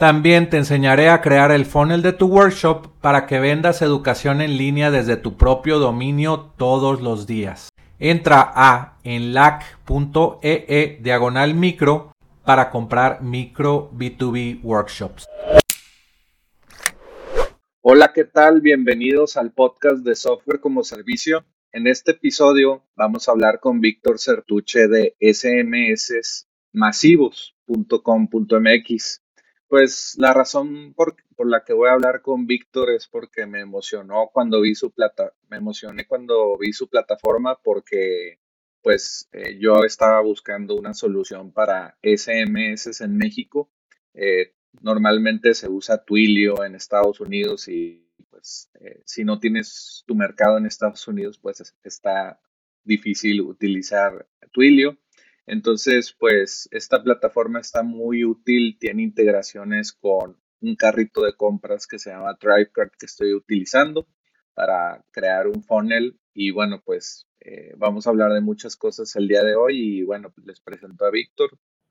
También te enseñaré a crear el funnel de tu workshop para que vendas educación en línea desde tu propio dominio todos los días. Entra a enlac.ee e diagonal micro para comprar micro B2B workshops. Hola, ¿qué tal? Bienvenidos al podcast de Software como Servicio. En este episodio vamos a hablar con Víctor Certuche de smsmasivos.com.mx. Pues la razón por, la que voy a hablar con Víctor es porque me emocionó cuando vi su plata, me emocioné cuando vi su plataforma porque pues eh, yo estaba buscando una solución para SMS en México. Eh, normalmente se usa Twilio en Estados Unidos y pues eh, si no tienes tu mercado en Estados Unidos pues está difícil utilizar Twilio. Entonces, pues esta plataforma está muy útil, tiene integraciones con un carrito de compras que se llama DriveCard que estoy utilizando para crear un funnel y bueno, pues eh, vamos a hablar de muchas cosas el día de hoy y bueno, pues les presento a Víctor.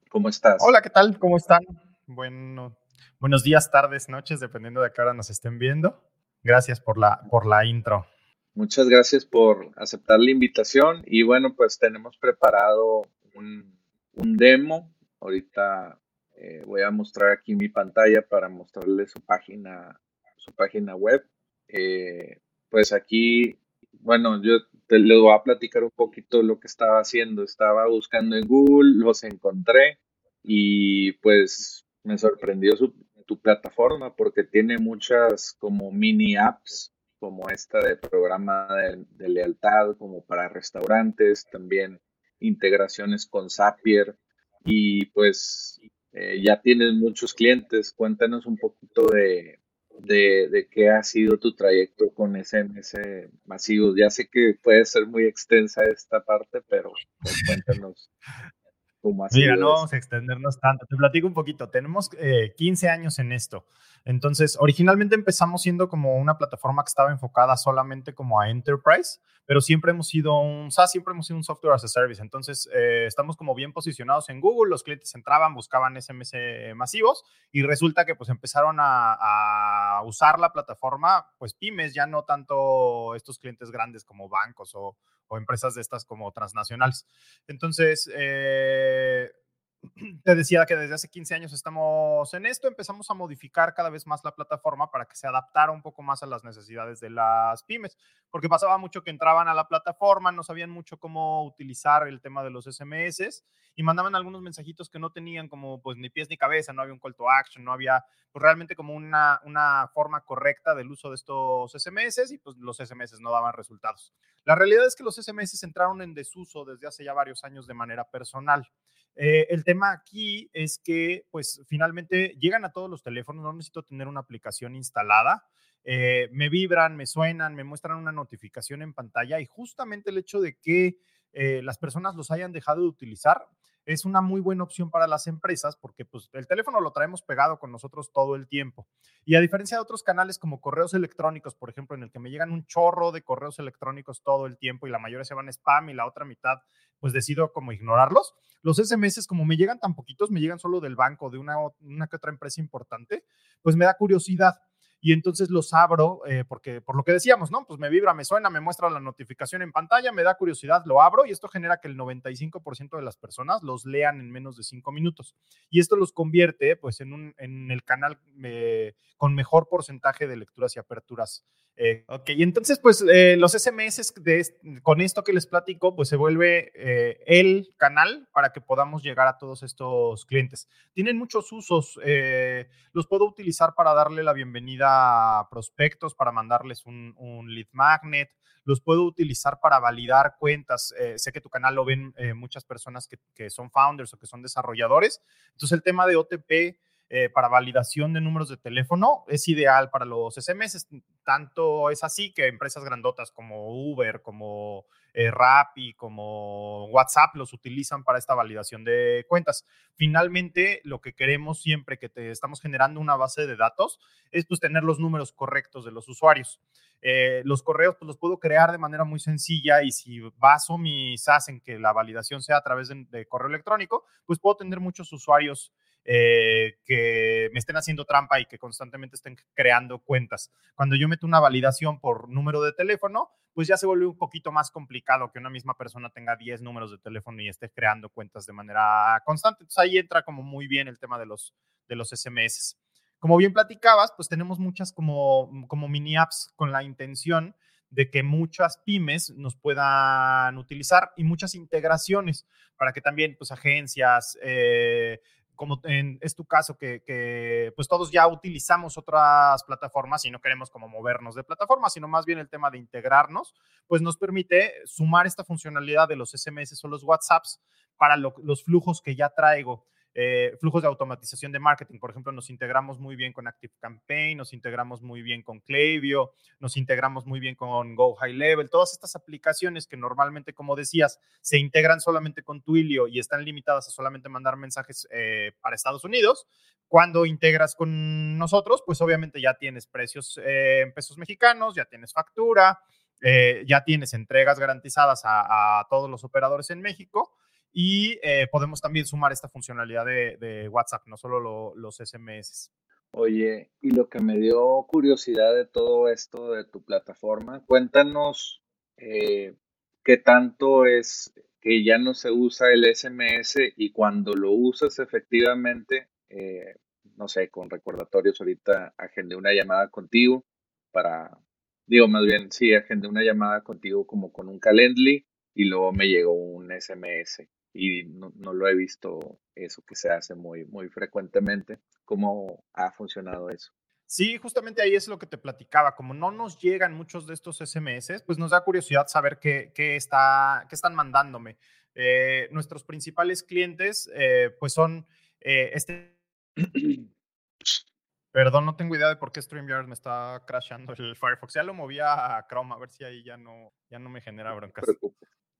¿Cómo estás? Hola, ¿qué tal? ¿Cómo están? Bueno, buenos días, tardes, noches, dependiendo de qué hora nos estén viendo. Gracias por la, por la intro. Muchas gracias por aceptar la invitación y bueno, pues tenemos preparado un, demo. Ahorita eh, voy a mostrar aquí mi pantalla para mostrarles su página, su página web. Eh, pues aquí, bueno, yo te, les voy a platicar un poquito lo que estaba haciendo. Estaba buscando en Google, los encontré y pues me sorprendió su, tu plataforma porque tiene muchas como mini apps como esta de programa de lealtad como para restaurantes, también integraciones con Zapier y pues eh, ya tienes muchos clientes. Cuéntanos un poquito de, de, qué ha sido tu trayecto con SMS masivos. Ya sé que puede ser muy extensa esta parte, pero pues, cuéntanos. Mira, no vamos a extendernos tanto. Te platico un poquito. Tenemos 15 eh, años en esto. Entonces, originalmente empezamos siendo como una plataforma que estaba enfocada solamente como a enterprise, pero siempre hemos sido un SaaS, siempre hemos sido un software as a service. Entonces, eh, estamos como bien posicionados en Google. Los clientes entraban, buscaban SMS masivos y resulta que pues empezaron a, a usar la plataforma, pues pymes, ya no tanto estos clientes grandes como bancos o, o empresas de estas como transnacionales. Entonces, eh, te decía que desde hace 15 años estamos en esto, empezamos a modificar cada vez más la plataforma para que se adaptara un poco más a las necesidades de las pymes, porque pasaba mucho que entraban a la plataforma, no sabían mucho cómo utilizar el tema de los SMS y mandaban algunos mensajitos que no tenían como pues ni pies ni cabeza, no había un call to action, no había pues realmente como una, una forma correcta del uso de estos SMS y pues los SMS no daban resultados. La realidad es que los SMS entraron en desuso desde hace ya varios años de manera personal. Eh, el tema aquí es que, pues, finalmente llegan a todos los teléfonos, no necesito tener una aplicación instalada. Eh, me vibran, me suenan, me muestran una notificación en pantalla y justamente el hecho de que eh, las personas los hayan dejado de utilizar es una muy buena opción para las empresas porque pues, el teléfono lo traemos pegado con nosotros todo el tiempo. Y a diferencia de otros canales como correos electrónicos, por ejemplo, en el que me llegan un chorro de correos electrónicos todo el tiempo y la mayoría se van spam y la otra mitad pues decido como ignorarlos. Los SMS, como me llegan tan poquitos, me llegan solo del banco, de una, una que otra empresa importante, pues me da curiosidad y entonces los abro, eh, porque por lo que decíamos, ¿no? Pues me vibra, me suena, me muestra la notificación en pantalla, me da curiosidad, lo abro y esto genera que el 95% de las personas los lean en menos de cinco minutos. Y esto los convierte, pues, en, un, en el canal eh, con mejor porcentaje de lecturas y aperturas. Eh, ok, y entonces, pues, los SMS de, con esto que les platico, pues se vuelve el canal para que podamos llegar a todos estos clientes. Tienen muchos usos, los puedo utilizar para darle la bienvenida prospectos para mandarles un, lead magnet, los puedo utilizar para validar cuentas. Eh, sé que tu canal lo ven eh, muchas personas que, son founders o que son desarrolladores. Entonces el tema de OTP eh, para validación de números de teléfono es ideal para los SMS. Tanto es así que empresas grandotas como Uber, como eh, Rappi, como WhatsApp los utilizan para esta validación de cuentas. Finalmente, lo que queremos siempre que te estamos generando una base de datos es pues tener los números correctos de los usuarios. Eh, los correos pues los puedo crear de manera muy sencilla y si baso mi SAS en que la validación sea a través de, correo electrónico, pues puedo tener muchos usuarios eh, que me estén haciendo trampa y que constantemente estén creando cuentas. Cuando yo meto una validación por número de teléfono, pues ya se vuelve un poquito más complicado que una misma persona tenga 10 números de teléfono y esté creando cuentas de manera constante. Entonces ahí entra como muy bien el tema de los, de los SMS. Como bien platicabas, pues tenemos muchas como, como mini apps con la intención de que muchas pymes nos puedan utilizar y muchas integraciones para que también pues agencias, eh, como en, es tu caso, que, pues todos ya utilizamos otras plataformas y no queremos como movernos de plataforma, sino más bien el tema de integrarnos, pues nos permite sumar esta funcionalidad de los SMS o los WhatsApps para los flujos que ya traigo. Eh, flujos de automatización de marketing, por ejemplo, nos integramos muy bien con Active Campaign, nos integramos muy bien con Klaviyo, nos integramos muy bien con Go High Level, todas estas aplicaciones que normalmente, como decías, se integran solamente con Twilio y están limitadas a solamente mandar mensajes eh, para Estados Unidos. Cuando integras con nosotros, pues obviamente ya tienes precios eh, en pesos mexicanos, ya tienes factura, ya tienes entregas garantizadas a todos los operadores en México y eh, podemos también sumar esta funcionalidad de, WhatsApp, no solo los SMS. Oye, y lo que me dio curiosidad de todo esto de tu plataforma, cuéntanos eh, qué tanto es que ya no se usa el SMS y cuando lo usas efectivamente, eh, no sé, con recordatorios, ahorita agendé una llamada contigo para, digo más bien, sí, agendé una llamada contigo como con un Calendly y luego me llegó un SMS y no, lo he visto eso que se hace muy, muy frecuentemente. ¿Cómo ha funcionado eso? Sí, justamente ahí es lo que te platicaba. Como no nos llegan muchos de estos SMS, pues nos da curiosidad saber qué, qué está, qué están mandándome. Eh, nuestros principales clientes, eh, pues son eh, este. Perdón, no tengo idea de por qué StreamYard me está crashando el Firefox. Ya lo movía a Chrome, a ver si ahí ya no, ya no me genera broncas.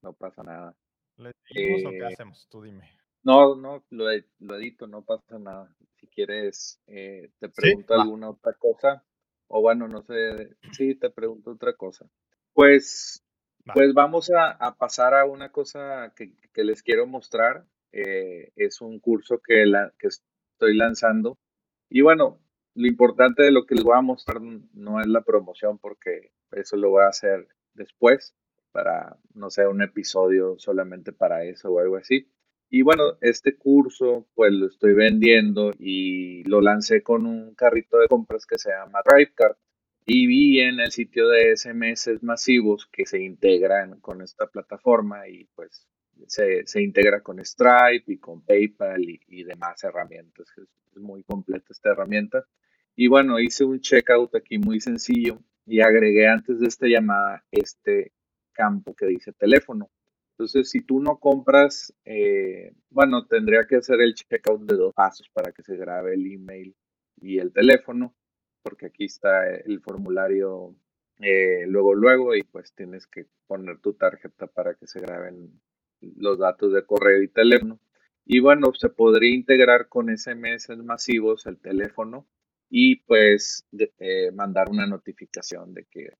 no pasa nada. ¿Le seguimos o qué eh, hacemos? Tú dime. No, no, lo, lo edito, no pasa nada. Si quieres, eh, te pregunto alguna otra cosa. O bueno, no sé, sí, te pregunto otra cosa. Pues, pues vamos a, pasar a una cosa que, les quiero mostrar. Eh, es un curso que, la, que estoy lanzando. Y bueno, lo importante de lo que les voy a mostrar no es la promoción, porque eso lo voy a hacer después para, no sé, un episodio solamente para eso o algo así. Y bueno, este curso pues lo estoy vendiendo y lo lancé con un carrito de compras que se llama DriveCard. Y vi en el sitio de SMS masivos que se integran con esta plataforma y pues se, se integra con Stripe y con PayPal y, demás herramientas. Es, es muy completa esta herramienta. Y bueno, hice un checkout aquí muy sencillo y agregué antes de esta llamada este campo que dice teléfono. Entonces, si tú no compras, eh, bueno, tendría que hacer el checkout de dos pasos para que se grabe el email y el teléfono, porque aquí está el formulario eh, luego, luego, y pues tienes que poner tu tarjeta para que se graben los datos de correo y teléfono. Y bueno, se podría integrar con SMS masivos el teléfono y pues eh, mandar una notificación de que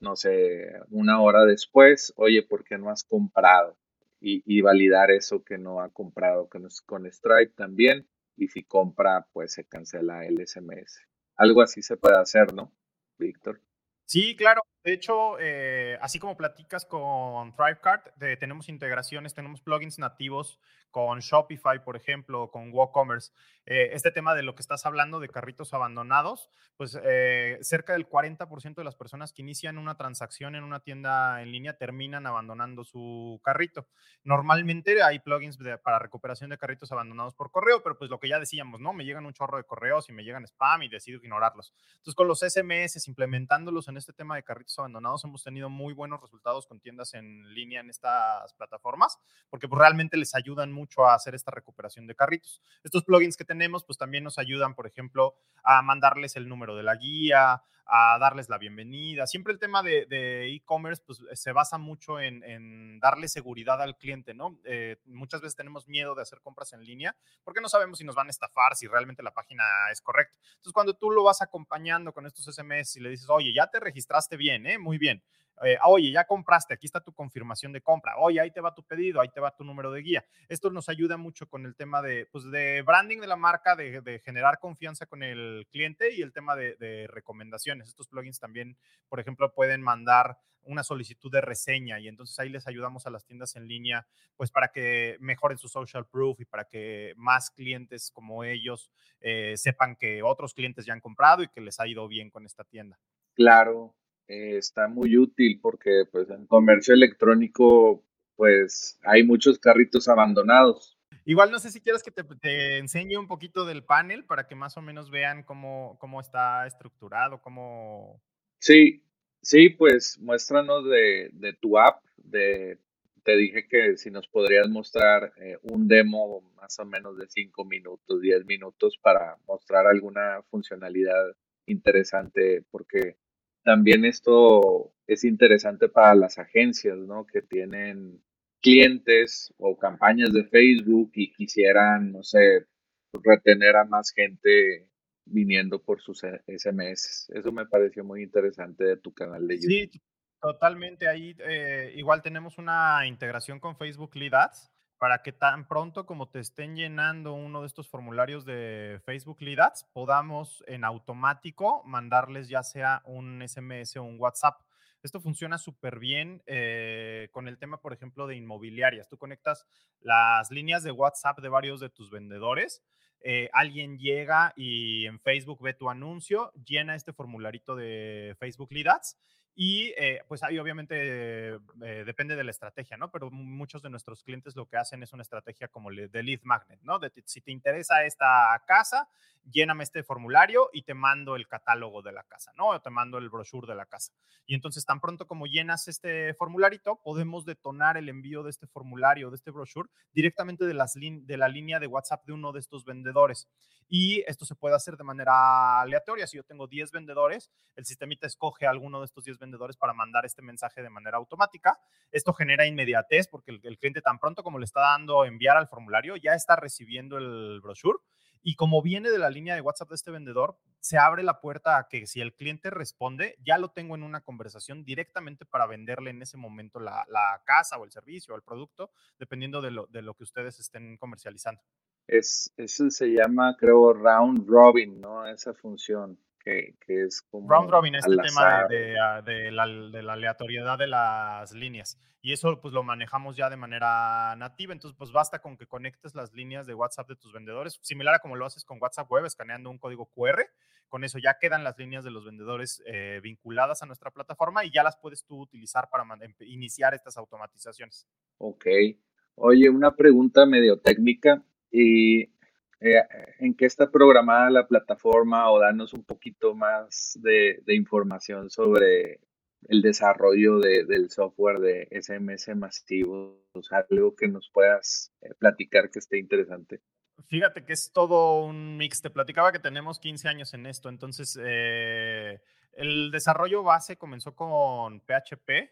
no sé, una hora después, oye, ¿por qué no has comprado? Y, validar eso que no ha comprado con, con Stripe también. Y si compra, pues se cancela el SMS. Algo así se puede hacer, ¿no, Víctor? Sí, claro. De hecho, eh, así como platicas con ThriveCard, tenemos integraciones, tenemos plugins nativos con Shopify, por ejemplo, con WooCommerce. Eh, este tema de lo que estás hablando de carritos abandonados, pues eh, cerca del 40% de las personas que inician una transacción en una tienda en línea terminan abandonando su carrito. Normalmente hay plugins para recuperación de carritos abandonados por correo, pero pues lo que ya decíamos, ¿no? Me llegan un chorro de correos y me llegan spam y decido ignorarlos. Entonces, con los SMS, implementándolos en este tema de carritos abandonados, hemos tenido muy buenos resultados con tiendas en línea en estas plataformas, porque pues, realmente les ayudan mucho a hacer esta recuperación de carritos. Estos plugins que tenemos, pues también nos ayudan, por ejemplo, a mandarles el número de la guía, a darles la bienvenida. Siempre el tema de e-commerce pues, se basa mucho en, darle seguridad al cliente, ¿no? Eh, muchas veces tenemos miedo de hacer compras en línea porque no sabemos si nos van a estafar, si realmente la página es correcta. Entonces, cuando tú lo vas acompañando con estos SMS y le dices, oye, ya te registraste bien, ¿eh? Muy bien. Eh, oye, ya compraste, aquí está tu confirmación de compra, oye, ahí te va tu pedido, ahí te va tu número de guía. Esto nos ayuda mucho con el tema de, pues, de branding de la marca, de, generar confianza con el cliente y el tema de, recomendaciones. Estos plugins también, por ejemplo, pueden mandar una solicitud de reseña y entonces ahí les ayudamos a las tiendas en línea, pues para que mejoren su social proof y para que más clientes como ellos eh, sepan que otros clientes ya han comprado y que les ha ido bien con esta tienda. Claro, eh, está muy útil porque pues en comercio electrónico pues hay muchos carritos abandonados. Igual no sé si quieres que te, enseñe un poquito del panel para que más o menos vean cómo, cómo está estructurado, cómo... Sí, sí, pues muéstranos de, de tu app, de, te dije que si nos podrías mostrar eh, un demo más o menos de 5 minutos, 10 minutos para mostrar alguna funcionalidad interesante, porque también esto es interesante para las agencias, ¿no? Que tienen clientes o campañas de Facebook y quisieran, no sé, retener a más gente viniendo por sus SMS. Eso me pareció muy interesante de tu canal de YouTube. Sí, totalmente. Ahí eh, igual tenemos una integración con Facebook Lead Ads para que tan pronto como te estén llenando uno de estos formularios de Facebook Lead Ads, podamos en automático mandarles ya sea un SMS o un WhatsApp. Esto funciona súper bien eh, con el tema, por ejemplo, de inmobiliarias. Tú conectas las líneas de WhatsApp de varios de tus vendedores. Eh, alguien llega y en Facebook ve tu anuncio, llena este formularito de Facebook Lead Ads y eh, pues ahí obviamente eh, depende de la estrategia, ¿no? Pero muchos de nuestros clientes lo que hacen es una estrategia como de lead magnet, ¿no? De, si te interesa esta casa, lléname este formulario y te mando el catálogo de la casa, ¿no? O te mando el brochure de la casa. Y entonces tan pronto como llenas este formularito, podemos detonar el envío de este formulario, de este brochure, directamente de, las de la línea de WhatsApp de uno de estos vendedores. Y esto se puede hacer de manera aleatoria. Si yo tengo 10 vendedores, el sistemita escoge alguno de estos 10 vendedores para mandar este mensaje de manera automática. Esto genera inmediatez porque el, cliente tan pronto como le está dando enviar al formulario, ya está recibiendo el brochure. Y como viene de la línea de WhatsApp de este vendedor, se abre la puerta a que si el cliente responde, ya lo tengo en una conversación directamente para venderle en ese momento la, casa o el servicio o el producto, dependiendo de lo, de lo que ustedes estén comercializando. Es, eso se llama, creo, round robin, ¿no? Esa función que, que es como. Round robin, este tema ah, de, la, de, la, aleatoriedad de las líneas. Y eso, pues lo manejamos ya de manera nativa. Entonces, pues basta con que conectes las líneas de WhatsApp de tus vendedores, similar a como lo haces con WhatsApp Web, escaneando un código QR. Con eso ya quedan las líneas de los vendedores eh, vinculadas a nuestra plataforma y ya las puedes tú utilizar para iniciar estas automatizaciones. Ok. Oye, una pregunta medio técnica y eh, en qué está programada la plataforma o danos un poquito más de, información sobre el desarrollo del software de SMS masivo, algo que nos puedas eh, platicar que esté interesante. Fíjate que es todo un mix. Te platicaba que tenemos 15 años en esto, entonces eh, el desarrollo base comenzó con PHP,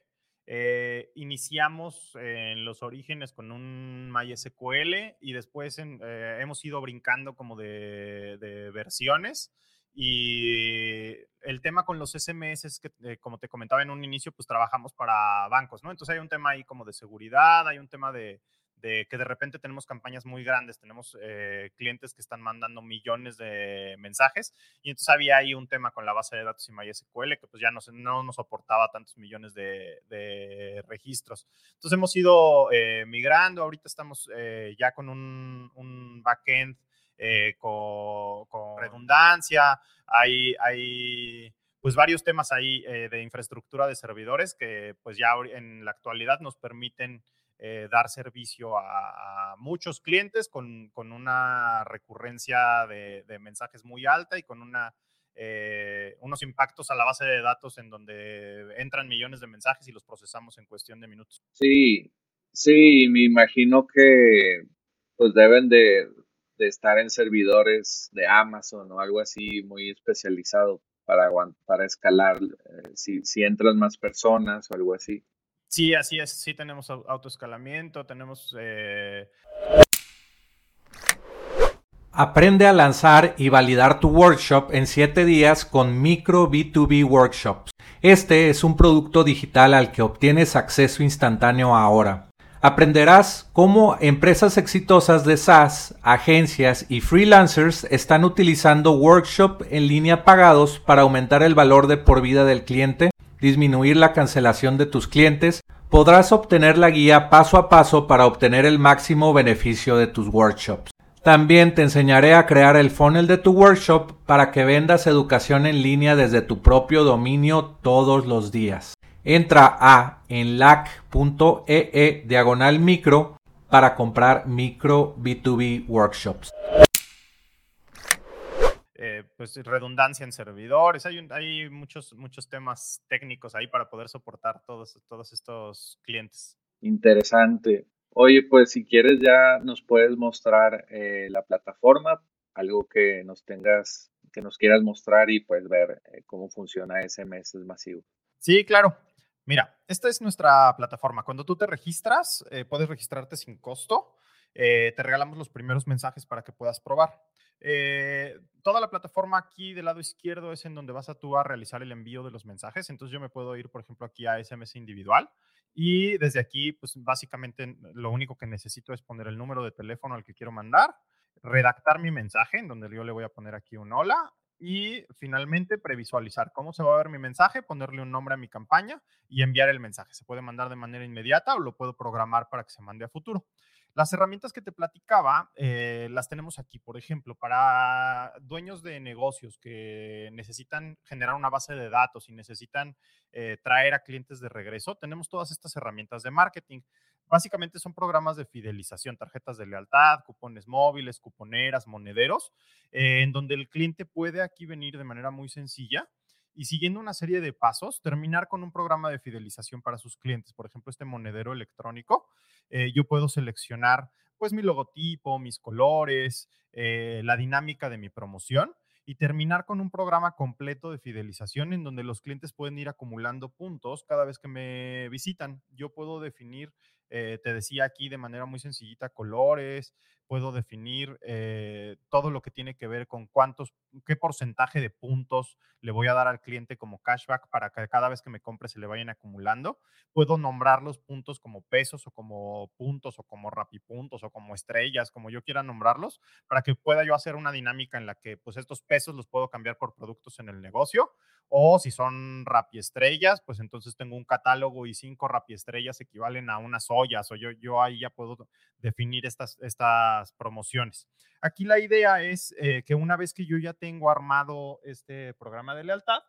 eh, iniciamos en los orígenes con un MySQL y después eh, hemos ido brincando como de, versiones. Y el tema con los SMS es que, eh, como te comentaba en un inicio, pues trabajamos para bancos, ¿no? Entonces hay un tema ahí como de seguridad, hay un tema de, de que de repente tenemos campañas muy grandes, tenemos eh, clientes que están mandando millones de mensajes y entonces había ahí un tema con la base de datos y MySQL que pues ya no, no nos soportaba tantos millones de, registros. Entonces hemos ido eh, migrando, ahorita estamos eh, ya con un, un backend con, con, redundancia, hay... hay pues varios temas ahí de infraestructura de servidores que pues ya en la actualidad nos permiten eh, dar servicio a, muchos clientes con, una recurrencia de, mensajes muy alta y con una eh, unos impactos a la base de datos en donde entran millones de mensajes y los procesamos en cuestión de minutos. Sí, sí, me imagino que pues deben de, estar en servidores de Amazon o algo así muy especializado para, para escalar eh, si, si entran más personas o algo así. Sí, así es. Sí tenemos autoescalamiento, tenemos... Eh, Aprende a lanzar y validar tu workshop en 7 días con Micro B2B Workshops. Este es un producto digital al que obtienes acceso instantáneo ahora. Aprenderás cómo empresas exitosas de SaaS, agencias y freelancers están utilizando workshop en línea pagados para aumentar el valor de por vida del cliente, disminuir la cancelación de tus clientes. Podrás obtener la guía paso a paso para obtener el máximo beneficio de tus workshops. También te enseñaré a crear el funnel de tu workshop para que vendas educación en línea desde tu propio dominio todos los días. Entra a enlac.ee e diagonal micro para comprar micro B2B workshops. Eh, pues redundancia en servidores, hay, hay muchos, muchos temas técnicos ahí para poder soportar todos, todos estos clientes. Interesante. Oye, pues si quieres ya nos puedes mostrar eh, la plataforma, algo que nos tengas, que nos quieras mostrar y pues ver eh, cómo funciona SMS masivo. Sí, claro. Mira, esta es nuestra plataforma. Cuando tú te registras, puedes registrarte sin costo. te regalamos los primeros mensajes para que puedas probar. Toda la plataforma aquí del lado izquierdo es en donde vas a tú a realizar el envío de los mensajes. Entonces yo me puedo ir, por ejemplo, aquí a SMS individual y desde aquí, pues básicamente lo único que necesito es poner el número de teléfono al que quiero mandar, redactar mi mensaje, en donde yo le voy a poner aquí un hola, y finalmente previsualizar cómo se va a ver mi mensaje, ponerle un nombre a mi campaña y enviar el mensaje. Se puede mandar de manera inmediata o lo puedo programar para que se mande a futuro. Las herramientas que te platicaba eh, las tenemos aquí, por ejemplo, para dueños de negocios que necesitan generar una base de datos y necesitan eh, traer a clientes de regreso, tenemos todas estas herramientas de marketing. Básicamente son programas de fidelización, tarjetas de lealtad, cupones móviles, cuponeras, monederos, eh, en donde el cliente puede aquí venir de manera muy sencilla y siguiendo una serie de pasos, terminar con un programa de fidelización para sus clientes. Por ejemplo, este monedero electrónico, eh, yo puedo seleccionar pues mi logotipo, mis colores, eh, la dinámica de mi promoción y terminar con un programa completo de fidelización en donde los clientes pueden ir acumulando puntos cada vez que me visitan. Yo puedo definir, eh, te decía aquí de manera muy sencillita, colores, puedo definir eh, todo lo que tiene que ver con cuántos, qué porcentaje de puntos le voy a dar al cliente como cashback para que cada vez que me compre se le vayan acumulando. Puedo nombrar los puntos como pesos o como puntos o como rapipuntos o como estrellas, como yo quiera nombrarlos, para que pueda yo hacer una dinámica en la que pues estos pesos los puedo cambiar por productos en el negocio o si son rapiestrellas, pues entonces tengo un catálogo y cinco rapiestrellas equivalen a unas ollas o yo, yo ahí ya puedo definir estas, estas promociones. Aquí la idea es eh, que una vez que yo ya tengo armado este programa de lealtad,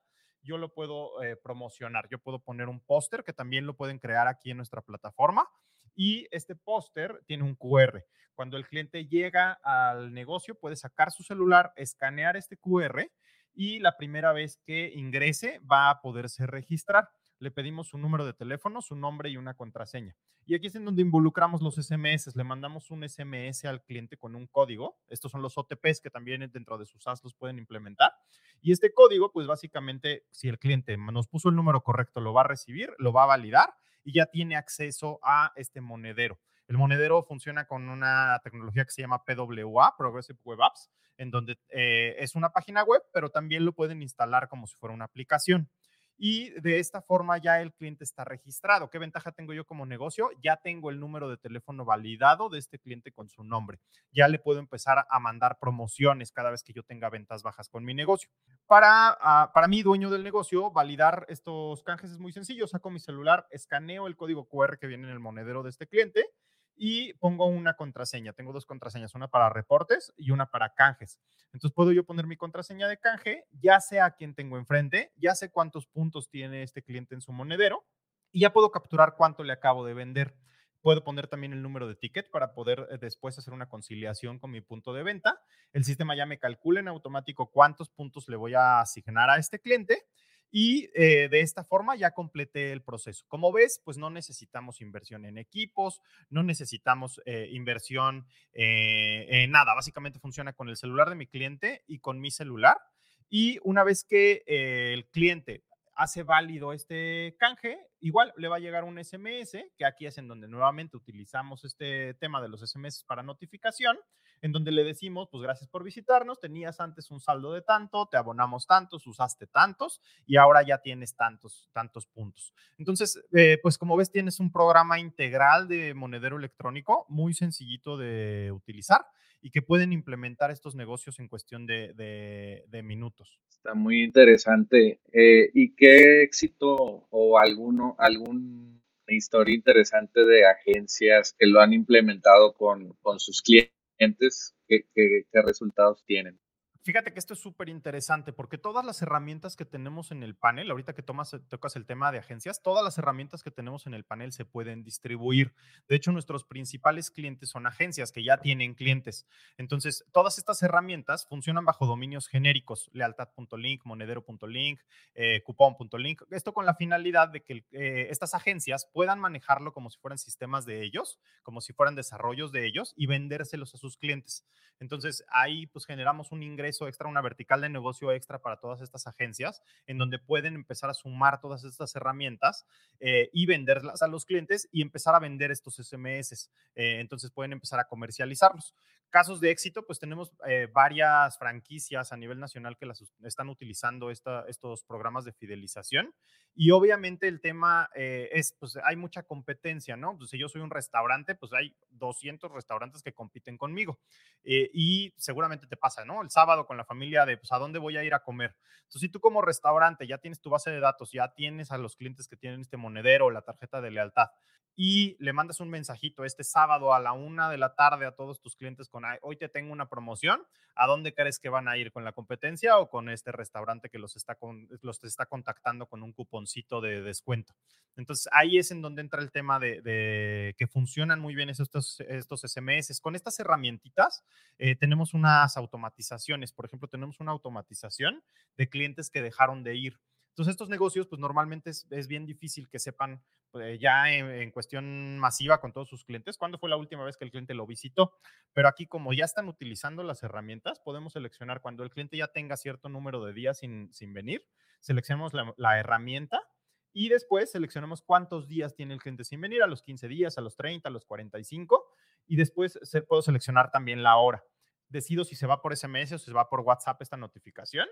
yo lo puedo eh, promocionar. Yo puedo poner un póster que también lo pueden crear aquí en nuestra plataforma y este póster tiene un QR. Cuando el cliente llega al negocio puede sacar su celular, escanear este QR y la primera vez que ingrese va a poderse registrar. Le pedimos un número de teléfono, su nombre y una contraseña. Y aquí es en donde involucramos los SMS. Le mandamos un SMS al cliente con un código. Estos son los OTPs que también dentro de sus SaaS pueden implementar. Y este código, pues básicamente, si el cliente nos puso el número correcto, lo va a recibir, lo va a validar y ya tiene acceso a este monedero. El monedero funciona con una tecnología que se llama PWA, Progressive Web Apps, en donde eh, es una página web, pero también lo pueden instalar como si fuera una aplicación. Y de esta forma ya el cliente está registrado. ¿Qué ventaja tengo yo como negocio? Ya tengo el número de teléfono validado de este cliente con su nombre. Ya le puedo empezar a mandar promociones cada vez que yo tenga ventas bajas con mi negocio. Para, uh, para mí, dueño del negocio, validar estos canjes es muy sencillo. Saco mi celular, escaneo el código QR que viene en el monedero de este cliente y pongo una contraseña. Tengo dos contraseñas, una para reportes y una para canjes. Entonces puedo yo poner mi contraseña de canje, ya sé a quién tengo enfrente, ya sé cuántos puntos tiene este cliente en su monedero y ya puedo capturar cuánto le acabo de vender Puedo poner también el número de ticket para poder eh, después hacer una conciliación con mi punto de venta. El sistema ya me calcula en automático cuántos puntos le voy a asignar a este cliente y eh, de esta forma ya completé el proceso. Como ves, pues no necesitamos inversión en equipos, no necesitamos eh, inversión en nada. Básicamente funciona con el celular de mi cliente y con mi celular. Y una vez que el cliente hace válido este canje, igual le va a llegar un SMS, que aquí es en donde nuevamente utilizamos este tema de los SMS para notificación, en donde le decimos, pues gracias por visitarnos, tenías antes un saldo de tanto, te abonamos tantos, usaste tantos y ahora ya tienes tantos, tantos puntos. Entonces, eh, pues como ves, tienes un programa integral de monedero electrónico muy sencillito de utilizar y que pueden implementar estos negocios en cuestión de, de, minutos. Está muy interesante. Eh, ¿Y qué éxito o alguno, alguna historia interesante de agencias que lo han implementado con, con sus clientes? ¿Qué, qué, qué resultados tienen? Fíjate que esto es súper interesante porque todas las herramientas que tenemos en el panel, ahorita que tomas, tocas el tema de agencias, todas las herramientas que tenemos en el panel se pueden distribuir. De hecho, nuestros principales clientes son agencias que ya tienen clientes. Entonces, todas estas herramientas funcionan bajo dominios genéricos, lealtad.link, monedero.link, eh, cupón.link. Esto con la finalidad de que eh, estas agencias puedan manejarlo como si fueran sistemas de ellos, como si fueran desarrollos de ellos y vendérselos a sus clientes. Entonces, ahí pues generamos un ingreso extra, una vertical de negocio extra para todas estas agencias, en donde pueden empezar a sumar todas estas herramientas eh, y venderlas a los clientes y empezar a vender estos SMS. Eh, entonces pueden empezar a comercializarlos. Casos de éxito, pues tenemos eh, varias franquicias a nivel nacional que las están utilizando esta, estos programas de fidelización. Y obviamente el tema es, pues hay mucha competencia, ¿no? Pues si yo soy un restaurante, pues hay 200 restaurantes que compiten conmigo. y seguramente te pasa, ¿no? El sábado con la familia de, pues, ¿a dónde voy a ir a comer? Entonces, si tú como restaurante ya tienes tu base de datos, ya tienes a los clientes que tienen este monedero, la tarjeta de lealtad, y le mandas un mensajito este sábado a la una de la tarde a todos tus clientes hoy te tengo una promoción, ¿a dónde crees que van a ir? ¿Con la competencia o con este restaurante que los está, los está contactando con un cuponcito de descuento? Entonces, ahí es en donde entra el tema de, que funcionan muy bien estos, estos SMS. Con estas herramientitas eh, tenemos unas automatizaciones. Por ejemplo, tenemos una automatización de clientes que dejaron de ir. Entonces, estos negocios, pues normalmente es, bien difícil que sepan pues, ya en, cuestión masiva con todos sus clientes cuándo fue la última vez que el cliente lo visitó. Pero aquí, como ya están utilizando las herramientas, podemos seleccionar cuando el cliente ya tenga cierto número de días sin, venir, seleccionamos la, la herramienta y después seleccionamos cuántos días tiene el cliente sin venir, a los 15 días, a los 30, a los 45, y después puedo seleccionar también la hora. Decido si se va por SMS o si se va por WhatsApp esta notificación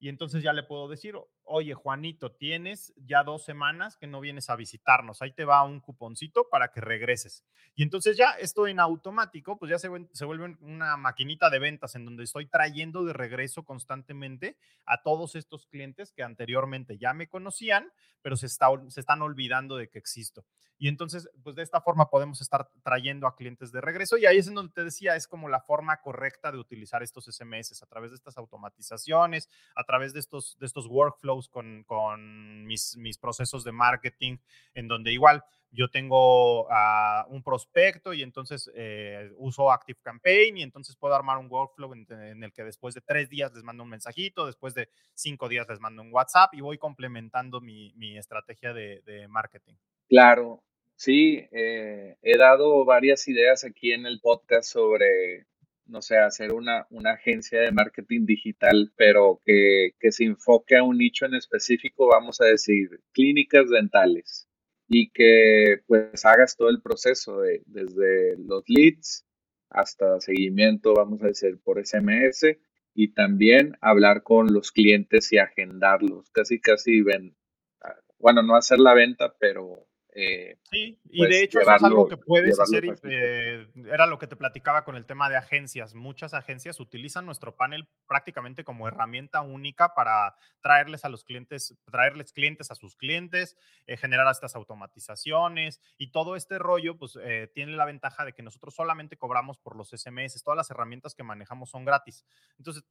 y entonces ya le puedo decir, oye Juanito, tienes ya dos semanas que no vienes a visitarnos, ahí te va un cuponcito para que regreses. Y entonces ya esto en automático, pues ya se, se vuelve una maquinita de ventas en donde estoy trayendo de regreso constantemente a todos estos clientes que anteriormente ya me conocían, pero se, está, se están olvidando de que existo. Y entonces, pues de esta forma podemos estar trayendo a clientes de regreso. Y ahí es en donde te decía, es como la forma correcta de utilizar estos SMS a través de estas automatizaciones, a través de estos, de estos workflows con, con mis, mis procesos de marketing, en donde igual yo tengo uh, un prospecto y entonces eh, uso Active Campaign y entonces puedo armar un workflow en, en, el que después de tres días les mando un mensajito, después de cinco días les mando un WhatsApp y voy complementando mi, mi estrategia de, de marketing. Claro, Sí, eh, he dado varias ideas aquí en el podcast sobre, no sé, hacer una, una agencia de marketing digital, pero que, que, se enfoque a un nicho en específico, vamos a decir, clínicas dentales, y que pues hagas todo el proceso de, desde los leads hasta seguimiento, vamos a decir, por SMS, y también hablar con los clientes y agendarlos, casi casi ven, ah, bueno, no hacer la venta, pero eh, sí, y de pues, hecho eso es algo que puedes hacer, eh, era lo que te platicaba con el tema de agencias. Muchas agencias utilizan nuestro panel prácticamente como herramienta única para traerles a los clientes, traerles clientes a sus clientes, eh, generar estas automatizaciones y todo este rollo, pues tiene la ventaja de que nosotros solamente cobramos por los SMS, todas las herramientas que manejamos son gratis. Entonces,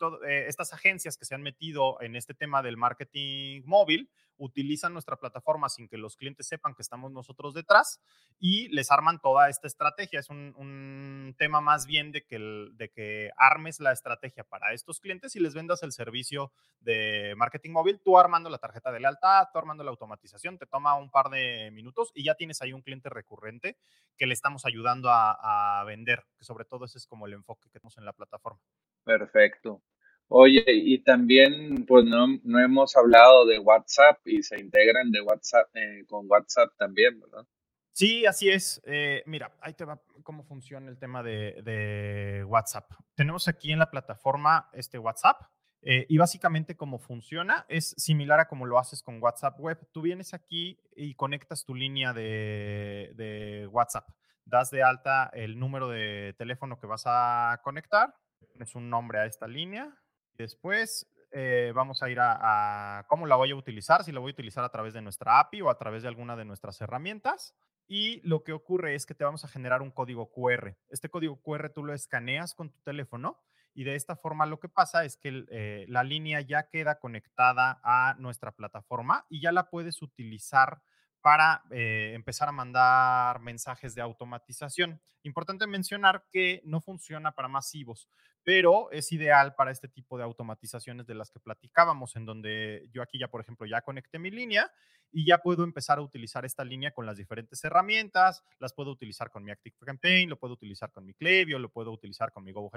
estas agencias que se han metido en este tema del marketing móvil utilizan nuestra plataforma sin que los clientes sepan que estamos nosotros detrás y les arman toda esta estrategia. Es un, tema más bien de que, de que armes la estrategia para estos clientes y les vendas el servicio de marketing móvil, tú armando la tarjeta de lealtad, tú armando la automatización, te toma un par de minutos y ya tienes ahí un cliente recurrente que le estamos ayudando a, a vender, que sobre todo ese es como el enfoque que tenemos en la plataforma. Perfecto. Oye, y también, pues no, no hemos hablado de WhatsApp y se integran de WhatsApp eh, con WhatsApp también, ¿verdad? Sí, así es. Eh, mira, ahí te va cómo funciona el tema de, WhatsApp. Tenemos aquí en la plataforma este WhatsApp eh, y básicamente cómo funciona es similar a como lo haces con WhatsApp Web. Tú vienes aquí y conectas tu línea de, de WhatsApp. Das de alta el número de teléfono que vas a conectar, pones un nombre a esta línea, Después eh, vamos a ir a, cómo la voy a utilizar, si la voy a utilizar a través de nuestra API o a través de alguna de nuestras herramientas. Y lo que ocurre es que te vamos a generar un código QR. Este código QR tú lo escaneas con tu teléfono y de esta forma lo que pasa es que eh, la línea ya queda conectada a nuestra plataforma y ya la puedes utilizar para eh, empezar a mandar mensajes de automatización. Importante mencionar que no funciona para masivos, pero es ideal para este tipo de automatizaciones de las que platicábamos, en donde yo aquí ya, por ejemplo, ya conecté mi línea y ya puedo empezar a utilizar esta línea con las diferentes herramientas, las puedo utilizar con mi Active Campaign, lo puedo utilizar con mi Klaviyo, lo puedo utilizar con mi Go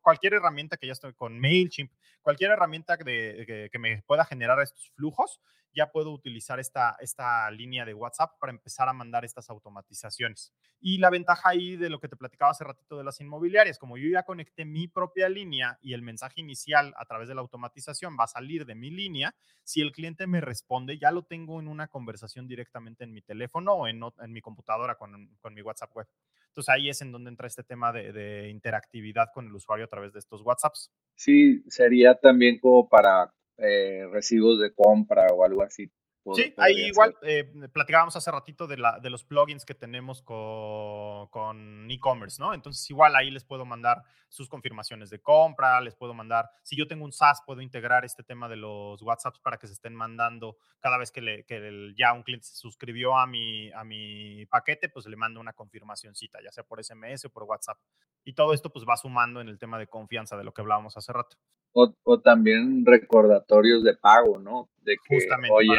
cualquier herramienta que ya estoy con MailChimp, cualquier herramienta que, que me pueda generar estos flujos, ya puedo utilizar esta, esta línea de WhatsApp para empezar a mandar estas automatizaciones. Y la ventaja ahí de lo que te platicaba hace ratito de las inmobiliarias, como yo ya conecté mi propia línea y el mensaje inicial a través de la automatización va a salir de mi línea, si el cliente me responde, ya lo tengo en una conversación directamente en mi teléfono o en, en mi computadora con, con, mi WhatsApp web. Entonces ahí es en donde entra este tema de, interactividad con el usuario a través de estos WhatsApps. Sí, sería también como para eh, recibos de compra o algo así. Sí, ahí igual eh, platicábamos hace ratito de, la, de los plugins que tenemos con, con e-commerce, ¿no? Entonces igual ahí les puedo mandar sus confirmaciones de compra, les puedo mandar, si yo tengo un SaaS, puedo integrar este tema de los WhatsApps para que se estén mandando cada vez que, le, que ya un cliente se suscribió a mi, a mi paquete, pues le mando una confirmacióncita, ya sea por SMS o por WhatsApp. Y todo esto pues va sumando en el tema de confianza de lo que hablábamos hace rato. O, o, también recordatorios de pago, ¿no? De que, Justamente, oye,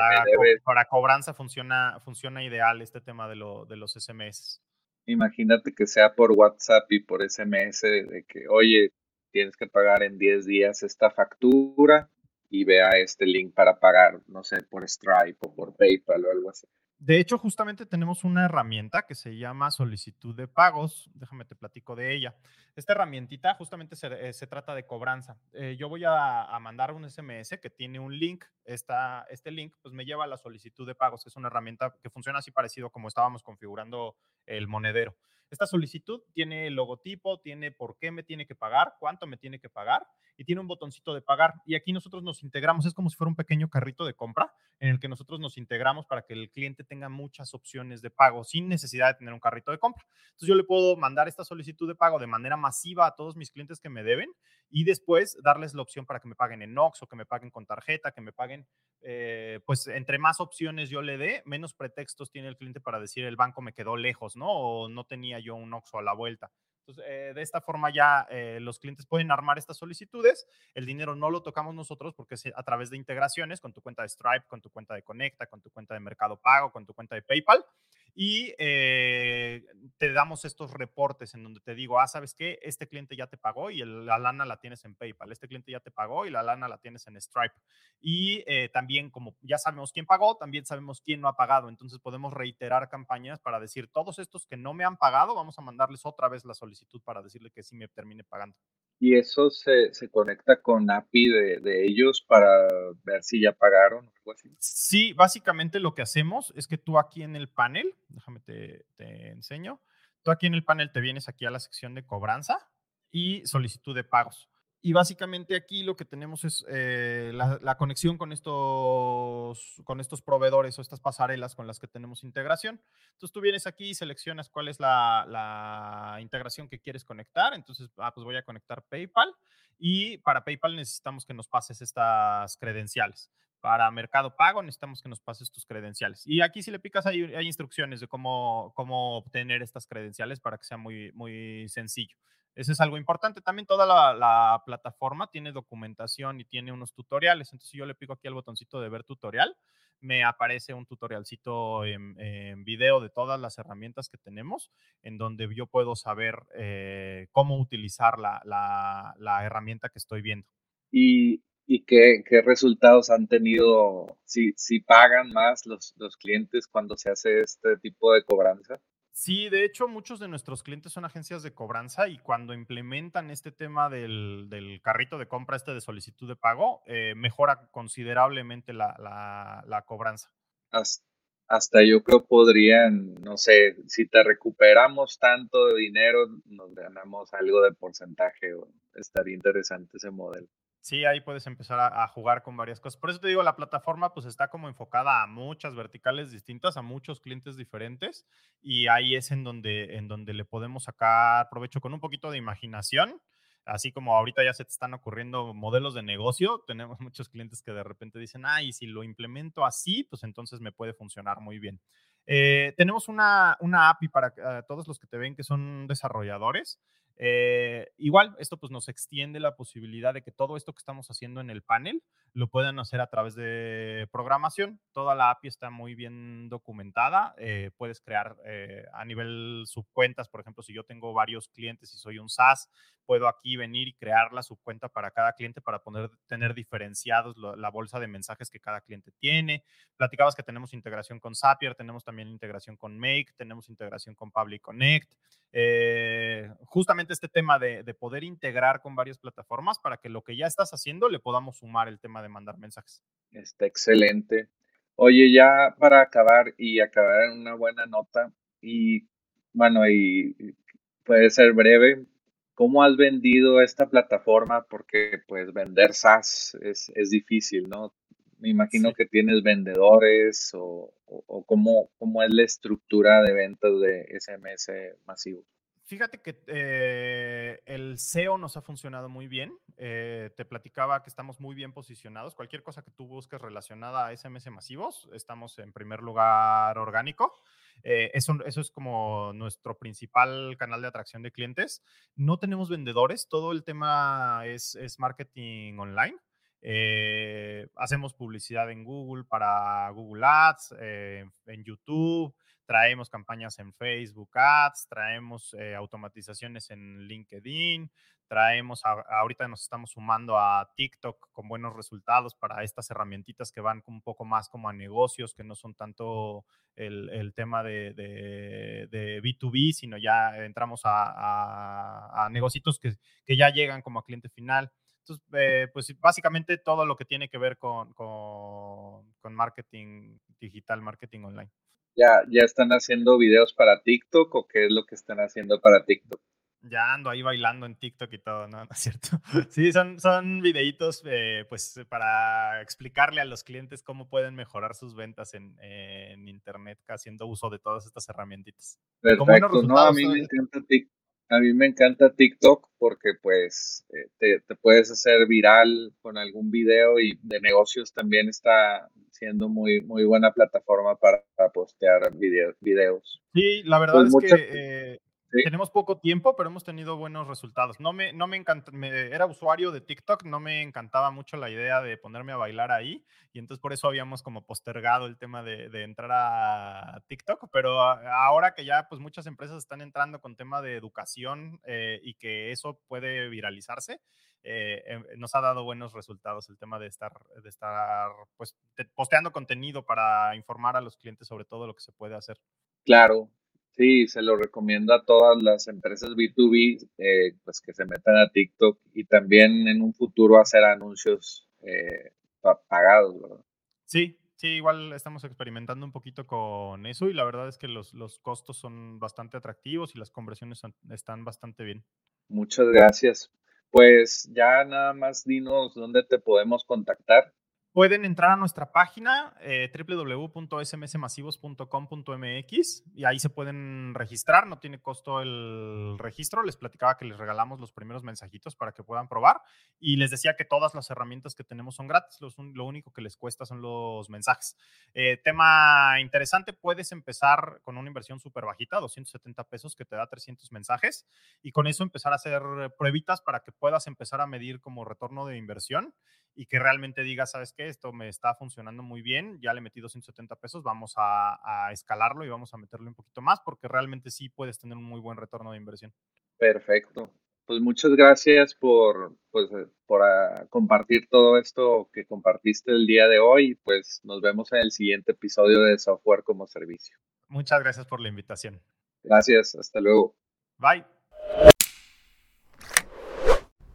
para, cobranza funciona, funciona ideal este tema de, lo, de los SMS. Imagínate que sea por WhatsApp y por SMS de que, oye, tienes que pagar en 10 días esta factura y vea este link para pagar, no sé, por Stripe o por PayPal o algo así. De hecho, justamente tenemos una herramienta que se llama solicitud de pagos. Déjame te platico de ella. Esta herramientita justamente se, eh, trata de cobranza. Eh, yo voy a, mandar un SMS que tiene un link. Esta, este link pues me lleva a la solicitud de pagos, que es una herramienta que funciona así parecido como estábamos configurando el monedero. Esta solicitud tiene el logotipo, tiene por qué me tiene que pagar, cuánto me tiene que pagar y tiene un botoncito de pagar. Y aquí nosotros nos integramos, es como si fuera un pequeño carrito de compra en el que nosotros nos integramos para que el cliente tenga muchas opciones de pago sin necesidad de tener un carrito de compra. Entonces yo le puedo mandar esta solicitud de pago de manera masiva a todos mis clientes que me deben y después darles la opción para que me paguen en Nox o que me paguen con tarjeta, que me paguen, eh, pues entre más opciones yo le dé, menos pretextos tiene el cliente para decir el banco me quedó lejos, ¿no? O no tenía yo un Oxxo a la vuelta. Eh, de esta forma ya eh, los clientes pueden armar estas solicitudes. El dinero no lo tocamos nosotros porque es a través de integraciones con tu cuenta de Stripe, con tu cuenta de Conecta, con tu cuenta de Mercado Pago, con tu cuenta de PayPal y eh, te damos estos reportes en donde te digo, ah, ¿sabes qué? Este cliente ya te pagó y la lana la tienes en PayPal, este cliente ya te pagó y la lana la tienes en Stripe. Y eh, también como ya sabemos quién pagó, también sabemos quién no ha pagado, entonces podemos reiterar campañas para decir, todos estos que no me han pagado, vamos a mandarles otra vez la solicitud para decirle que sí me termine pagando. Y eso se, se conecta con API de, de, ellos para ver si ya pagaron o algo así. Sí, básicamente lo que hacemos es que tú aquí en el panel, déjame te, te enseño, tú aquí en el panel te vienes aquí a la sección de cobranza y solicitud de pagos. Y básicamente aquí lo que tenemos es eh, la, conexión con estos, con estos proveedores o estas pasarelas con las que tenemos integración. Entonces tú vienes aquí y seleccionas cuál es la, integración que quieres conectar. Entonces, ah, pues voy a conectar PayPal y para PayPal necesitamos que nos pases estas credenciales. Para Mercado Pago necesitamos que nos pases tus credenciales. Y aquí si le picas hay, hay instrucciones de cómo, cómo obtener estas credenciales para que sea muy, muy sencillo. Eso es algo importante. También toda la, plataforma tiene documentación y tiene unos tutoriales. Entonces, si yo le pico aquí al botoncito de ver tutorial, me aparece un tutorialcito en, video de todas las herramientas que tenemos, en donde yo puedo saber eh, cómo utilizar la, herramienta que estoy viendo. ¿Y, qué, resultados han tenido? Si, pagan más los clientes cuando se hace este tipo de cobranza. Sí, de hecho, muchos de nuestros clientes son agencias de cobranza y cuando implementan este tema del, carrito de compra, este de solicitud de pago, eh, mejora considerablemente la, cobranza. Hasta, yo creo podrían, no sé, si te recuperamos tanto de dinero, nos ganamos algo de porcentaje. estaría interesante ese modelo. Sí, ahí puedes empezar a, jugar con varias cosas. Por eso te digo, la plataforma pues está como enfocada a muchas verticales distintas, a muchos clientes diferentes y ahí es en donde, en donde le podemos sacar provecho con un poquito de imaginación. Así como ahorita ya se te están ocurriendo modelos de negocio, tenemos muchos clientes que de repente dicen, ah, si lo implemento así, pues entonces me puede funcionar muy bien. Eh, tenemos una, una API para eh, todos los que te ven que son desarrolladores. Eh, igual, esto pues nos extiende la posibilidad de que todo esto que estamos haciendo en el panel lo puedan hacer a través de programación. Toda la API está muy bien documentada. Eh, puedes crear eh, a nivel subcuentas, por ejemplo, si yo tengo varios clientes y soy un SaaS, puedo aquí venir y crear la subcuenta para cada cliente para poder tener diferenciados la bolsa de mensajes que cada cliente tiene. Platicabas que tenemos integración con Zapier, tenemos también integración con Make, tenemos integración con Public Connect. justamente este tema de, poder integrar con varias plataformas para que lo que ya estás haciendo le podamos sumar el tema de mandar mensajes. Está excelente. Oye, ya para acabar y acabar en una buena nota y bueno, y puede ser breve, ¿cómo has vendido esta plataforma? Porque pues vender SaaS es, difícil, ¿no? Me imagino que tienes vendedores o, o, cómo, cómo, es la estructura de ventas de SMS masivo. Fíjate que eh, el SEO nos ha funcionado muy bien. Eh, te platicaba que estamos muy bien posicionados. Cualquier cosa que tú busques relacionada a SMS masivos, estamos en primer lugar orgánico. Eh, eso, es como nuestro principal canal de atracción de clientes. No tenemos vendedores, todo el tema es marketing online. hacemos publicidad en Google para Google Ads, en YouTube, traemos campañas en Facebook Ads, traemos eh, automatizaciones en LinkedIn, traemos, ahorita nos estamos sumando a TikTok con buenos resultados para estas herramientitas que van un poco más como a negocios, que no son tanto el, tema de, de, B2B, sino ya entramos a, a, negocios que, que, ya llegan como a cliente final. Entonces, eh, pues básicamente todo lo que tiene que ver con, con marketing digital, marketing online ya, ya están haciendo videos para TikTok o qué es lo que están haciendo para TikTok? Ya ando ahí bailando en TikTok y todo, ¿no? ¿No es cierto? Sí, son, son videitos eh, pues para explicarle a los clientes cómo pueden mejorar sus ventas en, en Internet haciendo uso de todas estas herramientitas. Perfecto, no, a mí me encanta TikTok a mí me encanta TikTok porque pues eh, te, puedes hacer viral con algún video y de negocios también está siendo muy, muy buena plataforma para, postear videos. Sí, la verdad pues es que eh, tenemos poco tiempo, pero hemos tenido buenos resultados. No me, no me encanta, era usuario de TikTok, no me encantaba mucho la idea de ponerme a bailar ahí, y entonces por eso habíamos como postergado el tema de, entrar a TikTok, pero ahora que ya pues muchas empresas están entrando con tema de educación eh, y que eso puede viralizarse, eh, em, nos ha dado buenos resultados el tema de estar, de estar pues posteando contenido para informar a los clientes sobre todo lo que se puede hacer. Claro, Sí, se lo recomiendo a todas las empresas B2B eh, pues que se metan a TikTok y también en un futuro hacer anuncios eh, pagados, ¿verdad? Sí, sí, igual estamos experimentando un poquito con eso y la verdad es que los, los costos son bastante atractivos y las conversiones están bastante bien. Muchas gracias. Pues ya nada más dinos dónde te podemos contactar. Pueden entrar a nuestra página eh, www.smsmasivos.com.mx y ahí se pueden registrar, no tiene costo el registro. Les platicaba que les regalamos los primeros mensajitos para que puedan probar y les decía que todas las herramientas que tenemos son gratis, lo único que les cuesta son los mensajes. Eh, tema interesante, puedes empezar con una inversión súper bajita, 270 pesos que te da 300 mensajes y con eso empezar a hacer pruebitas para que puedas empezar a medir como retorno de inversión y que realmente digas, ¿sabes qué? Esto me está funcionando muy bien, ya le metí 270 pesos, vamos a, escalarlo y vamos a meterle un poquito más porque realmente sí puedes tener un muy buen retorno de inversión. Perfecto. Pues muchas gracias por, pues, eh, por ah, compartir todo esto que compartiste el día de hoy. Pues nos vemos en el siguiente episodio de Software como Servicio. Muchas gracias por la invitación. Gracias, hasta luego. Bye.